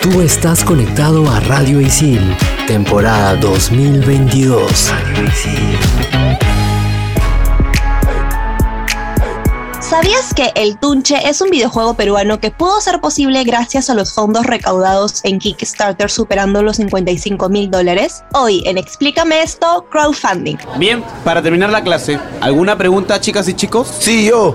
Tú estás conectado a Radio Isil, temporada 2022. Radio Isil. ¿Sabías que El Tunche es un videojuego peruano que pudo ser posible gracias a los fondos recaudados en Kickstarter superando los 55 mil dólares? Hoy en Explícame esto, crowdfunding. Bien, para terminar la clase, ¿alguna pregunta chicas y chicos? Sí, yo.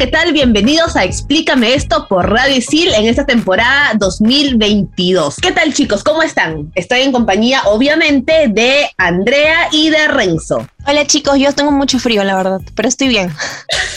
¿Qué tal? Bienvenidos a Explícame esto por Radio Isil en esta temporada 2022. ¿Qué tal chicos? ¿Cómo están? Estoy en compañía obviamente de Andrea y de Renzo. Hola chicos, yo tengo mucho frío la verdad, pero estoy bien.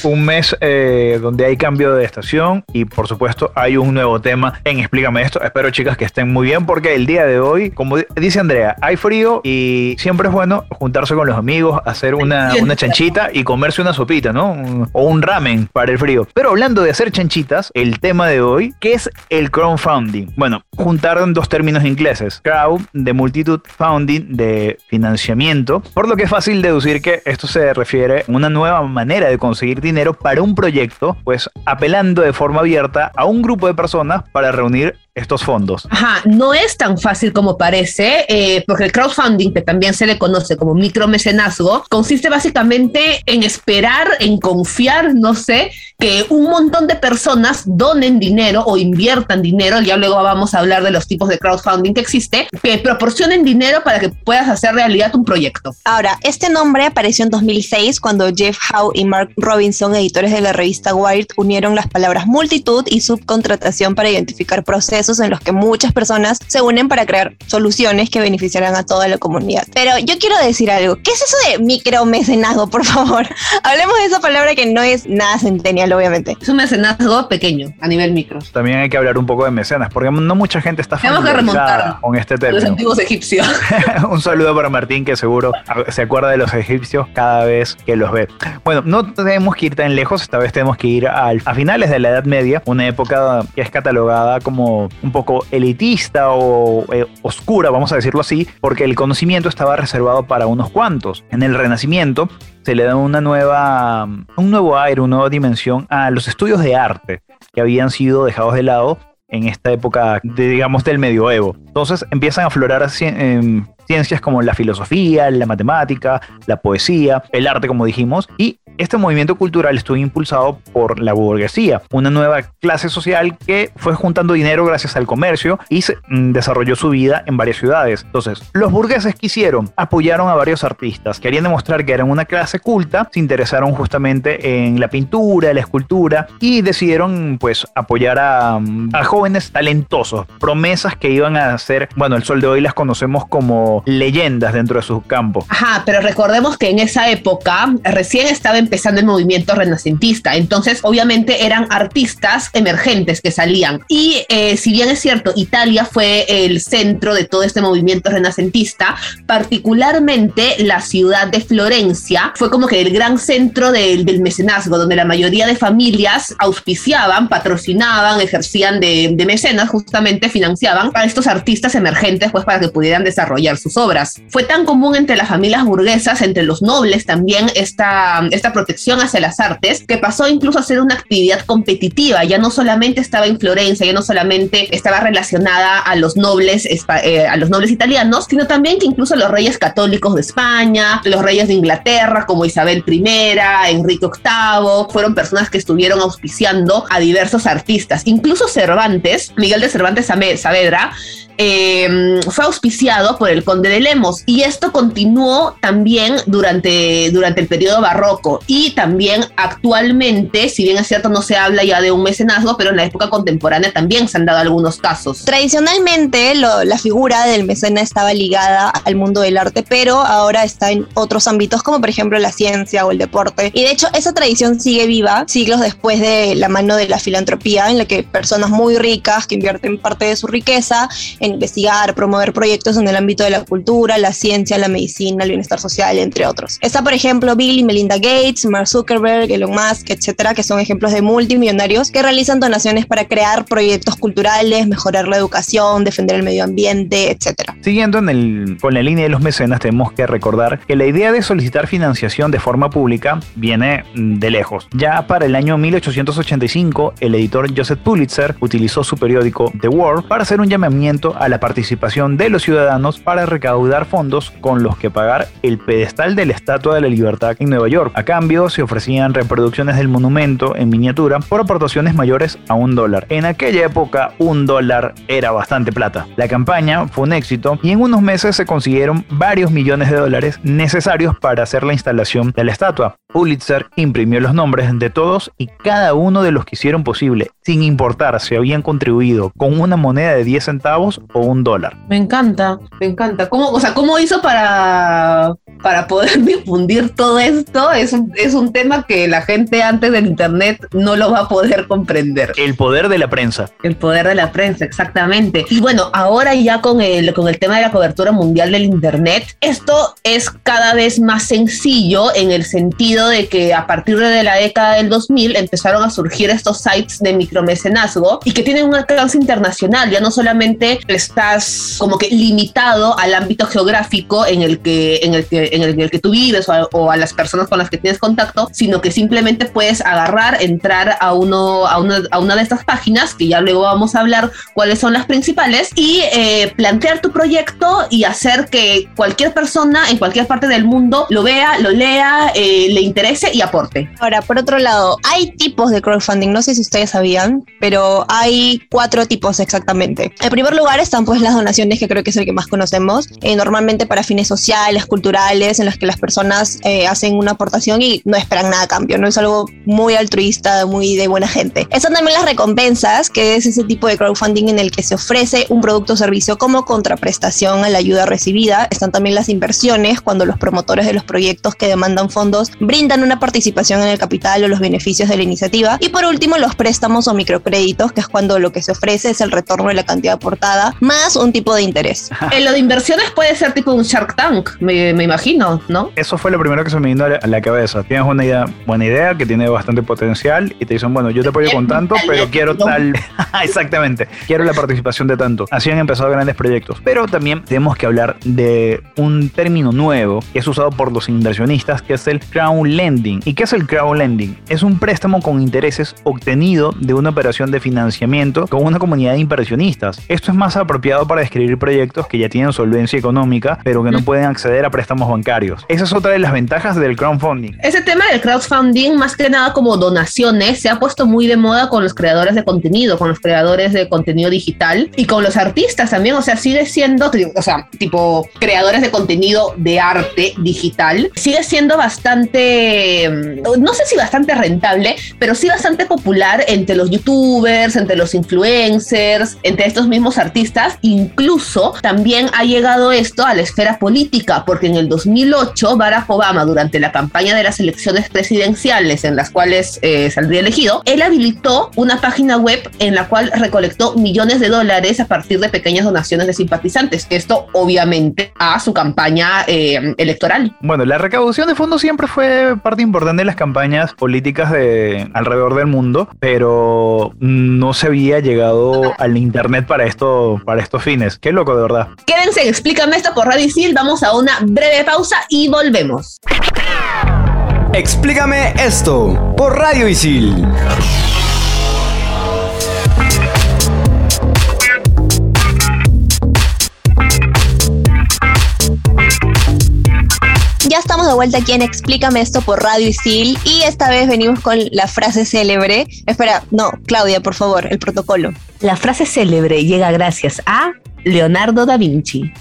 Un mes eh, donde hay cambio de estación y por supuesto hay un nuevo tema en Explícame esto. Espero chicas que estén muy bien porque el día de hoy, como dice Andrea, hay frío y siempre es bueno juntarse con los amigos, hacer una, una chanchita y comerse una sopita, ¿no? O un ramen para el frío. Pero hablando de hacer chanchitas, el tema de hoy, ¿qué es el crowdfunding? Bueno, juntar dos términos ingleses. Crowd de multitud, founding de financiamiento, por lo que es fácil deducir que esto se refiere a una nueva manera de conseguir dinero para un proyecto, pues apelando de forma abierta a un grupo de personas para reunir estos fondos. Ajá, no es tan fácil como parece, eh, porque el crowdfunding, que también se le conoce como micromecenazgo, consiste básicamente en esperar, en confiar, no sé, que un montón de personas donen dinero o inviertan dinero, ya luego vamos a hablar de los tipos de crowdfunding que existe, que proporcionen dinero para que puedas hacer realidad un proyecto. Ahora, este nombre apareció en 2006 cuando Jeff Howe y Mark Robinson, editores de la revista Wired, unieron las palabras multitud y subcontratación para identificar procesos en los que muchas personas se unen para crear soluciones que beneficiarán a toda la comunidad. Pero yo quiero decir algo. ¿Qué es eso de micromecenazgo, por favor? Hablemos de esa palabra que no es nada centennial, obviamente. Es un mecenazgo pequeño, a nivel micro. También hay que hablar un poco de mecenas, porque no mucha gente está familiarizada con este Los término. antiguos egipcios. un saludo para Martín, que seguro se acuerda de los egipcios cada vez que los ve. Bueno, no tenemos que ir tan lejos, esta vez tenemos que ir al- a finales de la Edad Media, una época que es catalogada como un poco elitista o eh, oscura, vamos a decirlo así, porque el conocimiento estaba reservado para unos cuantos. En el Renacimiento se le da una nueva, un nuevo aire, una nueva dimensión a los estudios de arte que habían sido dejados de lado en esta época, digamos, del medioevo. Entonces empiezan a aflorar em, ciencias como la filosofía, la matemática, la poesía, el arte, como dijimos, y este movimiento cultural estuvo impulsado por la burguesía, una nueva clase social que fue juntando dinero gracias al comercio y se, mm, desarrolló su vida en varias ciudades. Entonces, los burgueses que hicieron, apoyaron a varios artistas, querían demostrar que eran una clase culta, se interesaron justamente en la pintura, la escultura y decidieron pues apoyar a, a jóvenes talentosos, promesas que iban a ser, bueno, el sol de hoy las conocemos como leyendas dentro de su campo. Ajá, pero recordemos que en esa época recién estaba empezando el movimiento renacentista, entonces obviamente eran artistas emergentes que salían. Y eh, si bien es cierto, Italia fue el centro de todo este movimiento renacentista, particularmente la ciudad de Florencia fue como que el gran centro del, del mecenazgo, donde la mayoría de familias auspiciaban, patrocinaban, ejercían de, de mecenas, justamente financiaban a estos artistas emergentes, pues para que pudieran desarrollar sus obras. Fue tan común entre las familias burguesas, entre los nobles también, esta, esta protección hacia las artes, que pasó incluso a ser una actividad competitiva. Ya no solamente estaba en Florencia, ya no solamente estaba relacionada a los nobles, eh, a los nobles italianos, sino también que incluso los reyes católicos de España, los reyes de Inglaterra, como Isabel I, Enrique VIII, fueron personas que estuvieron auspiciando a diversos artistas. Incluso Cervantes, Miguel de Cervantes Saavedra, eh, fue auspiciado por el conde de Lemos y esto continuó también durante, durante el periodo barroco. Y también actualmente, si bien es cierto no se habla ya de un mecenazgo, pero en la época contemporánea también se han dado algunos casos. Tradicionalmente la figura del mecenas estaba ligada al mundo del arte, pero ahora está en otros ámbitos como por ejemplo la ciencia o el deporte. Y de hecho esa tradición sigue viva siglos después de la mano de la filantropía, en la que personas muy ricas que invierten parte de su riqueza en investigar, promover proyectos en el ámbito de la cultura, la ciencia, la medicina, el bienestar social, entre otros. Está por ejemplo Bill y Melinda Gates, Mark Zuckerberg, Elon Musk, etcétera, que son ejemplos de multimillonarios que realizan donaciones para crear proyectos culturales, mejorar la educación, defender el medio ambiente, etcétera. Siguiendo con la línea de los mecenas, tenemos que recordar que la idea de solicitar financiación de forma pública viene de lejos. Ya para el año 1885, el editor Joseph Pulitzer utilizó su periódico The World para hacer un llamamiento a la participación de los ciudadanos para recaudar fondos con los que pagar el pedestal de la Estatua de la Libertad en Nueva York. A cambio, se ofrecían reproducciones del monumento en miniatura por aportaciones mayores a un dólar. En aquella época, un dólar era bastante plata. La campaña fue un éxito y en unos meses se consiguieron varios millones de dólares necesarios para hacer la instalación de la estatua. Pulitzer imprimió los nombres de todos y cada uno de los que hicieron posible, sin importar si habían contribuido con una moneda de 10 centavos o un dólar. Me encanta, me encanta. ¿Cómo, o sea, ¿cómo hizo para, para poder difundir todo esto? Es un, es un tema que la gente antes del Internet no lo va a poder comprender. El poder de la prensa. El poder de la prensa, exactamente. Y bueno, ahora ya con el, con el tema de la cobertura mundial del Internet, esto es cada vez más sencillo en el sentido de que a partir de la década del 2000 empezaron a surgir estos sites de micromecenazgo y que tienen un alcance internacional. Ya no solamente estás como que limitado al ámbito geográfico en el que, en el que, en el, que tú vives o a, las personas con las que tienes contacto, sino que simplemente puedes agarrar, entrar a, uno, a, una, a una de estas páginas, que ya luego vamos a hablar cuáles son las principales, y eh, plantear tu proyecto y hacer que cualquier persona en cualquier parte del mundo lo vea, lo lea, eh, le interese y aporte. Ahora, por otro lado, hay tipos de crowdfunding, no sé si ustedes sabían, pero hay cuatro tipos exactamente. En primer lugar están pues las donaciones, que creo que es el que más conocemos, eh, normalmente para fines sociales, culturales, en los que las personas eh, hacen una aportación y no esperan nada a cambio, no es algo muy altruista, muy de buena gente. Están también las recompensas, que es ese tipo de crowdfunding en el que se ofrece un producto o servicio como contraprestación a la ayuda recibida. Están también las inversiones, cuando los promotores de los proyectos que demandan fondos brindan una participación en el capital o los beneficios de la iniciativa. Y por último, los préstamos o microcréditos, que es cuando lo que se ofrece es el retorno de la cantidad aportada más un tipo de interés. en lo de inversiones puede ser tipo un Shark Tank, me, imagino, ¿no? Eso fue lo primero que se me vino a la cabeza. Tienes una idea, buena idea que tiene bastante potencial y te dicen, bueno, yo te apoyo con tanto, pero quiero tal. Exactamente, quiero la participación de tanto. Así han empezado grandes proyectos. Pero también tenemos que hablar de un término nuevo que es usado por los inversionistas, que es el crowd lending. ¿Y qué es el crowd lending? Es un préstamo con intereses obtenido de una operación de financiamiento con una comunidad de inversionistas. Esto es más apropiado para describir proyectos que ya tienen solvencia económica, pero que no pueden acceder a préstamos bancarios. Esa es otra de las ventajas del crowdfunding. Ese tema del crowdfunding, más que nada como donaciones, se ha puesto muy de moda con los creadores de contenido, con los creadores de contenido digital y con los artistas también. O sea, sigue siendo, o sea, tipo creadores de contenido de arte digital, sigue siendo bastante, no sé si bastante rentable, pero sí bastante popular entre los youtubers, entre los influencers, entre estos mismos artistas. Incluso también ha llegado esto a la esfera política, porque en el 2008 Barack Obama, durante la campaña de las elecciones presidenciales en las cuales eh, saldría elegido, él habilitó una página web en la cual recolectó millones de dólares a partir de pequeñas donaciones de simpatizantes. Esto obviamente a su campaña eh, electoral. Bueno, la recaudación de fondos siempre fue parte importante de las campañas políticas de alrededor del mundo, pero no se había llegado al internet para esto, para estos fines. Qué loco, de verdad. Quédense, explícame esto por Radio Isil. Vamos a una breve pausa y volvemos. Explícame esto por Radio Isil. Estamos de vuelta aquí en Explícame esto por Radio Isil y esta vez venimos con la frase célebre. Espera, no, Claudia, por favor, el protocolo. La frase célebre llega gracias a Leonardo da Vinci.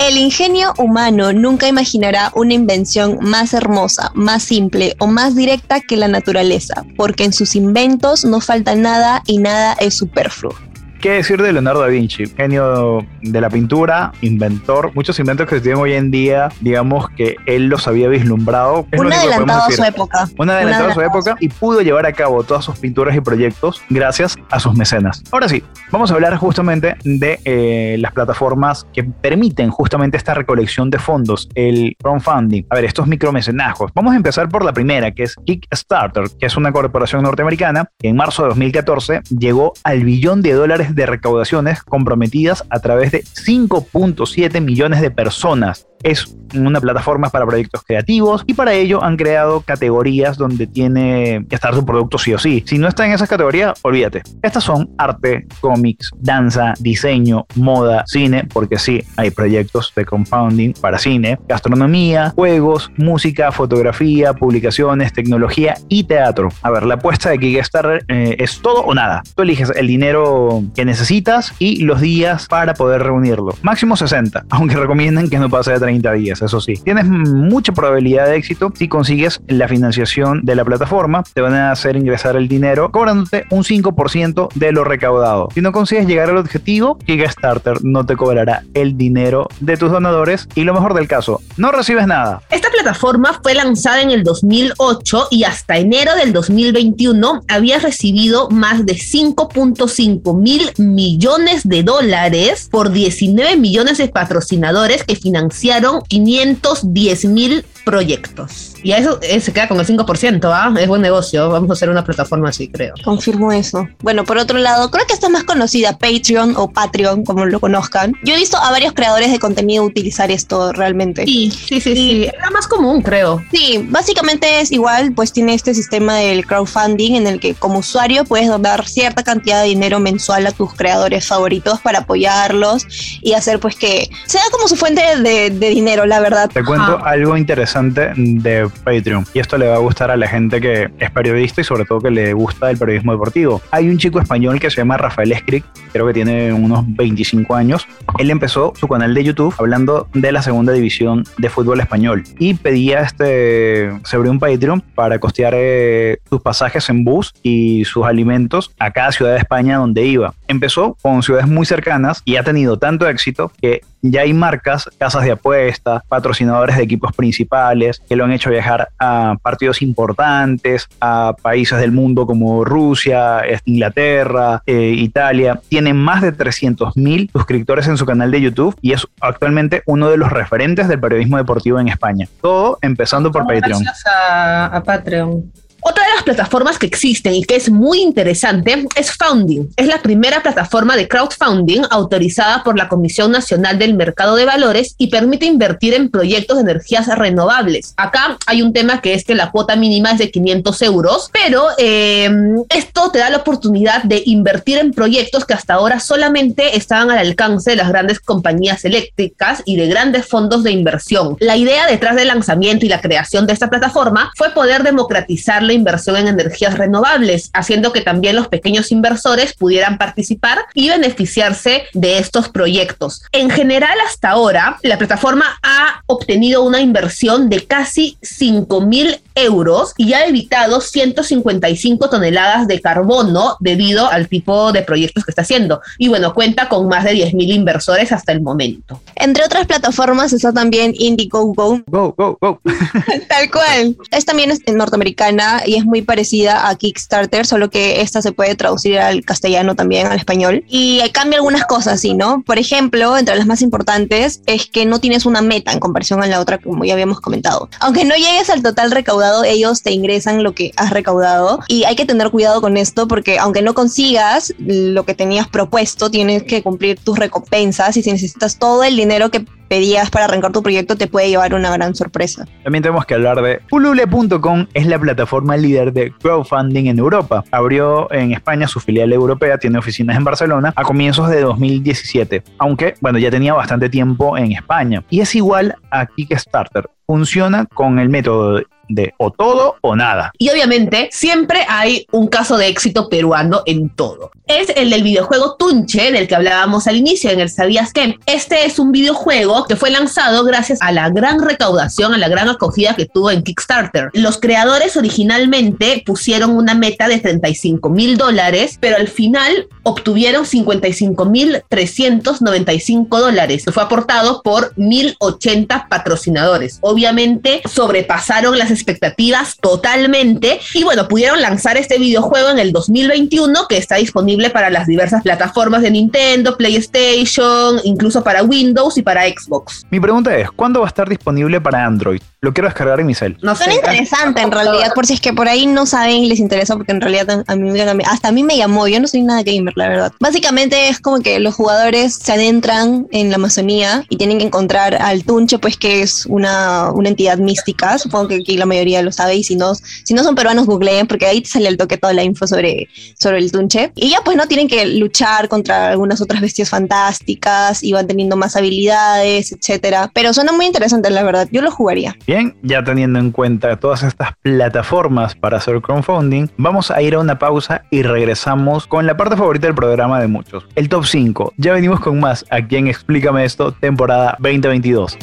El ingenio humano nunca imaginará una invención más hermosa, más simple o más directa que la naturaleza, porque en sus inventos no falta nada y nada es superfluo. ¿Qué decir de Leonardo da Vinci? Genio de la pintura, inventor. Muchos inventos que se tienen hoy en día, digamos que él los había vislumbrado. Un adelantado a su época. Un adelantado a su época y pudo llevar a cabo todas sus pinturas y proyectos gracias a sus mecenas. Ahora sí, vamos a hablar justamente de eh, las plataformas que permiten justamente esta recolección de fondos, el crowdfunding. A ver, estos micromecenajos. Vamos a empezar por la primera, que es Kickstarter, que es una corporación norteamericana que en marzo de 2014 llegó al billón de dólares de recaudaciones comprometidas a través de 5.7 millones de personas es una plataforma para proyectos creativos y para ello han creado categorías donde tiene que estar su producto sí o sí. Si no está en esas categorías, olvídate. Estas son arte, cómics, danza, diseño, moda, cine, porque sí, hay proyectos de compounding para cine, gastronomía, juegos, música, fotografía, publicaciones, tecnología y teatro. A ver, la apuesta de Kickstarter eh, es todo o nada. Tú eliges el dinero que necesitas y los días para poder reunirlo. Máximo 60, aunque recomiendan que no pase de 30 días, eso sí. Tienes mucha probabilidad de éxito si consigues la financiación de la plataforma. Te van a hacer ingresar el dinero cobrándote un 5% de lo recaudado. Si no consigues llegar al objetivo, Kickstarter no te cobrará el dinero de tus donadores y lo mejor del caso, no recibes nada. Esta plataforma fue lanzada en el 2008 y hasta enero del 2021 había recibido más de 5.5 mil millones de dólares por 19 millones de patrocinadores que financiaron 510 mil proyectos. Y a eso eh, se queda con el 5%, ¿ah? Es buen negocio. Vamos a hacer una plataforma así, creo. Confirmo eso. Bueno, por otro lado, creo que está más conocida Patreon o Patreon, como lo conozcan. Yo he visto a varios creadores de contenido utilizar esto realmente. Sí, sí, sí, sí. Era más común, creo. Sí, básicamente es igual, pues tiene este sistema del crowdfunding en el que como usuario puedes donar cierta cantidad de dinero mensual a tus creadores favoritos para apoyarlos y hacer pues que sea como su fuente de, dinero, la verdad. Te cuento algo interesante de Patreon. Y esto le va a gustar a la gente que es periodista y sobre todo que le gusta el periodismo deportivo. Hay un chico español que se llama Rafael Escric, creo que tiene unos 25 años. Él empezó su canal de YouTube hablando de la segunda división de fútbol español y pedía este, se abrió un Patreon para costear eh, sus pasajes en bus y sus alimentos a cada ciudad de España donde iba. Empezó con ciudades muy cercanas y ha tenido tanto éxito que ya hay marcas, casas de apuestas, patrocinadores de equipos principales que lo han hecho viajar a partidos importantes, a países del mundo como Rusia, Inglaterra, eh, Italia. Tiene más de 300.000 suscriptores en su canal de YouTube y es actualmente uno de los referentes del periodismo deportivo en España. Todo empezando por Patreon. Gracias a Patreon. Otra de las plataformas que existen y que es muy interesante es Founding. Es la primera plataforma de crowdfunding autorizada por la Comisión Nacional del Mercado de Valores y permite invertir en proyectos de energías renovables. Acá hay un tema que es que la cuota mínima es de 500 euros, pero eh, esto te da la oportunidad de invertir en proyectos que hasta ahora solamente estaban al alcance de las grandes compañías eléctricas y de grandes fondos de inversión. La idea detrás del lanzamiento y la creación de esta plataforma fue poder democratizar la inversión en energías renovables, haciendo que también los pequeños inversores pudieran participar y beneficiarse de estos proyectos. En general, hasta ahora, la plataforma ha obtenido una inversión de casi 5 mil euros y ha evitado 155 toneladas de carbono debido al tipo de proyectos que está haciendo. Y bueno, cuenta con más de 10 mil inversores hasta el momento. Entre otras plataformas está también Indiegogo. Go, go, go. Tal cual. Es también norteamericana y es muy parecida a Kickstarter, solo que esta se puede traducir al castellano también, al español. Y cambia algunas cosas, ¿sí? ¿no? Por ejemplo, entre las más importantes es que no tienes una meta en comparación a la otra, como ya habíamos comentado. Aunque no llegues al total recaudado, ellos te ingresan lo que has recaudado. Y hay que tener cuidado con esto porque aunque no consigas lo que tenías propuesto, tienes que cumplir tus recompensas y si necesitas todo el dinero que pedías para arrancar tu proyecto te puede llevar una gran sorpresa. También tenemos que hablar de Ulule.com, es la plataforma líder de crowdfunding en Europa. Abrió en España su filial europea, tiene oficinas en Barcelona a comienzos de 2017, aunque bueno, ya tenía bastante tiempo en España. Y es igual a Kickstarter, funciona con el método de o todo o nada. Y obviamente siempre hay un caso de éxito peruano en todo. Es el del videojuego Tunche, del que hablábamos al inicio en el Sabías que. Este es un videojuego que fue lanzado gracias a la gran recaudación, a la gran acogida que tuvo en Kickstarter. Los creadores originalmente pusieron una meta de 35 mil dólares, pero al final obtuvieron 55 mil 395 dólares, fue aportado por 1080 patrocinadores. Obviamente sobrepasaron las expectativas totalmente y bueno, pudieron lanzar este videojuego en el 2021 que está disponible para las diversas plataformas de Nintendo, PlayStation, incluso para Windows y para Xbox. Mi pregunta es, ¿cuándo va a estar disponible para Android? Lo quiero descargar en mi cel. No Suena interesante en realidad, por si es que por ahí no saben y les interesa, porque en realidad a mí, hasta a mí me llamó, yo no soy nada gamer, la verdad. Básicamente es como que los jugadores se adentran en la Amazonía y tienen que encontrar al Tunche, pues que es una, una entidad mística, supongo que aquí la mayoría lo sabe y si no, si no son peruanos googleen, porque ahí te sale el toque toda la info sobre, sobre el Tunche. Y ya pues no tienen que luchar contra algunas otras bestias fantásticas y van teniendo más habilidades, etcétera. Pero suena muy interesante, la verdad, yo lo jugaría. Bien, ya teniendo en cuenta todas estas plataformas para hacer crowdfunding, vamos a ir a una pausa y regresamos con la parte favorita del programa de muchos, el top 5. Ya venimos con más aquí en Explícame esto, temporada 2022.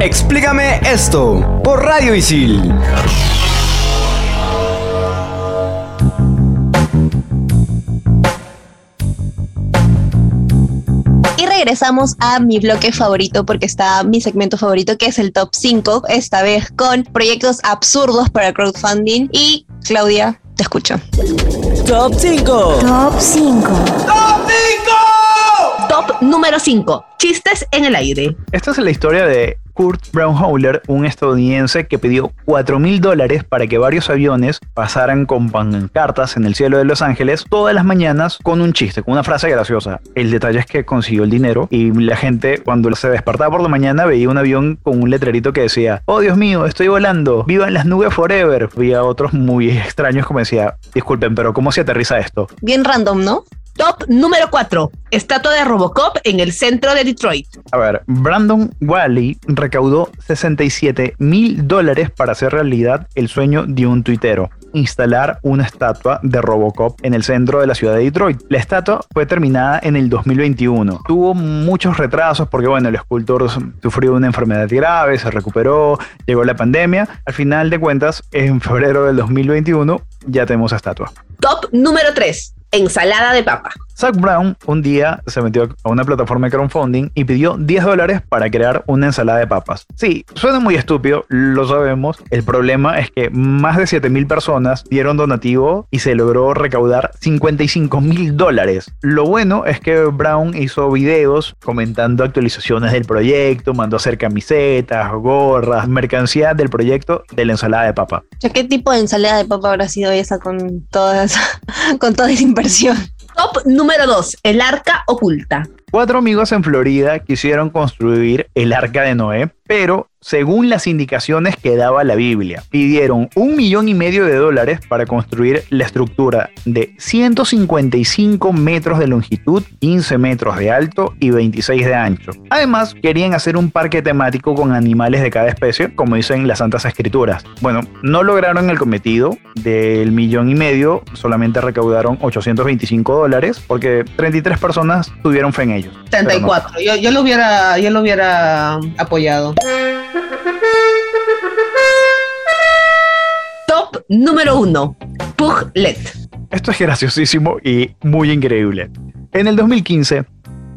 Explícame esto por Radio Isil. regresamos a mi bloque favorito porque está mi segmento favorito que es el top 5, esta vez con proyectos absurdos para crowdfunding. Y Claudia, te escucho. Top 5. Top 5. ¡Top 5! Top número 5. Chistes en el aire. Esta es la historia de Kurt Brownhouler, un estadounidense que pidió 4 mil dólares para que varios aviones pasaran con pancartas en el cielo de Los Ángeles todas las mañanas con un chiste, con una frase graciosa. El detalle es que consiguió el dinero y la gente cuando se despertaba por la mañana veía un avión con un letrerito que decía, oh Dios mío, estoy volando, viva en las nubes forever. Había otros muy extraños como decía, disculpen, pero ¿cómo se aterriza esto? Bien random, ¿no? Top número 4. Estatua de Robocop en el centro de Detroit. A ver, Brandon Wally recaudó 67 mil dólares para hacer realidad el sueño de un tuitero instalar una estatua de Robocop en el centro de la ciudad de Detroit. La estatua fue terminada en el 2021. Tuvo muchos retrasos porque, bueno, el escultor sufrió una enfermedad grave, se recuperó, llegó la pandemia. Al final de cuentas, en febrero del 2021 ya tenemos estatua. Top número 3 ensalada de papa. Zach Brown un día se metió a una plataforma de crowdfunding y pidió 10 dólares para crear una ensalada de papas. Sí, suena muy estúpido, lo sabemos. El problema es que más de 7 mil personas dieron donativo y se logró recaudar 55 mil dólares. Lo bueno es que Brown hizo videos comentando actualizaciones del proyecto, mandó a hacer camisetas, gorras, mercancía del proyecto de la ensalada de papa. ¿Qué tipo de ensalada de papa habrá sido esa con todas, con toda esa Top número 2, el arca oculta. Cuatro amigos en Florida quisieron construir el arca de Noé, pero según las indicaciones que daba la Biblia, pidieron un millón y medio de dólares para construir la estructura de 155 metros de longitud, 15 metros de alto y 26 de ancho. Además, querían hacer un parque temático con animales de cada especie, como dicen las Santas Escrituras. Bueno, no lograron el cometido del millón y medio, solamente recaudaron 825 dólares, porque 33 personas tuvieron fe en ellos. 34, yo, yo, lo hubiera, yo lo hubiera apoyado. Top número 1. Puglet. Esto es graciosísimo y muy increíble. En el 2015,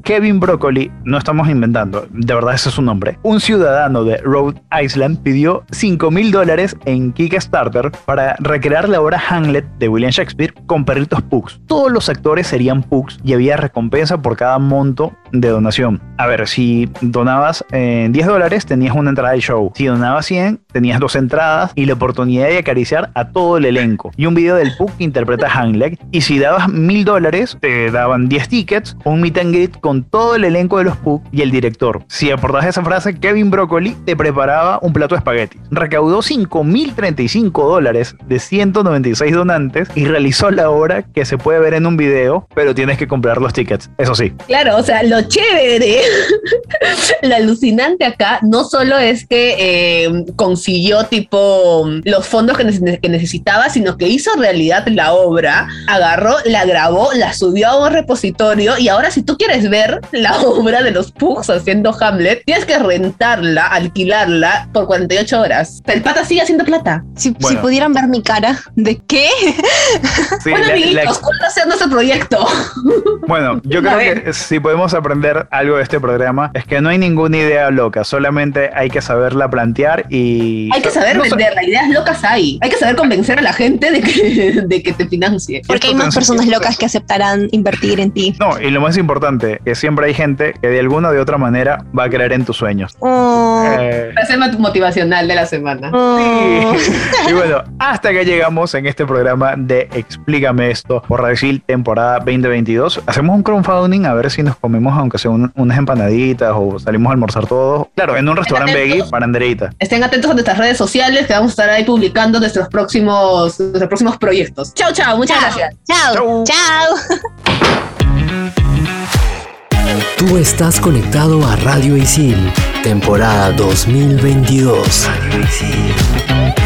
Kevin Broccoli, no estamos inventando, de verdad ese es su nombre, un ciudadano de Rhode Island pidió 5 mil dólares en Kickstarter para recrear la obra Hamlet de William Shakespeare con perritos pugs. Todos los actores serían pugs y había recompensa por cada monto de donación. A ver, si donabas 10 eh, dólares tenías una entrada de show, si donabas 100 tenías dos entradas y la oportunidad de acariciar a todo el elenco y un video del pug que interpreta Hamlet y si dabas mil dólares te daban 10 tickets, un meet and greet con todo el elenco de los Pug y el director. Si aportas esa frase, Kevin Broccoli te preparaba un plato de espagueti. Recaudó 5.035 dólares de 196 donantes y realizó la obra que se puede ver en un video, pero tienes que comprar los tickets, eso sí. Claro, o sea, lo, lo chévere, lo alucinante acá, no solo es que eh, consiguió tipo los fondos que, nece- que necesitaba, sino que hizo realidad la obra, agarró, la grabó, la subió a un repositorio y ahora si tú quieres ver la obra de los Pugs haciendo Hamlet, tienes que rentarla, alquilarla por 48 horas. El pata sigue haciendo plata. Si, pudieran ver mi cara, ¿de qué? Sí, bueno, la- amiguitos, la- ¿cuándo hacer nuestro proyecto? Bueno, yo A creo que si podemos aprender algo de este programa es que no hay ninguna idea loca, solamente hay que saberla plantear y... Hay que saber no so- venderla, ideas locas hay. Hay que saber convencer a la gente de que, de que te financie. Porque hay más personas locas que aceptarán invertir en ti. No, y lo más importante, que siempre hay gente que de alguna o de otra manera va a creer en tus sueños. Oh, Eh, Frase motivacional de la semana. oh. y bueno, hasta que llegamos en este programa de Explícame esto por Radio temporada 2022. Hacemos un crowdfunding a ver si nos comemos, aunque sea un- unas empanaditas o salimos a almorzar todos. Claro, en un restaurante veggie para Andereita. Estén atentos a nuestras redes sociales que vamos a estar ahí publicando nuestros próximos, nuestros próximos proyectos. Chao, chao, muchas gracias. Chao, chao. Tú estás conectado a Radio Isil, temporada 2022. Radio Isil.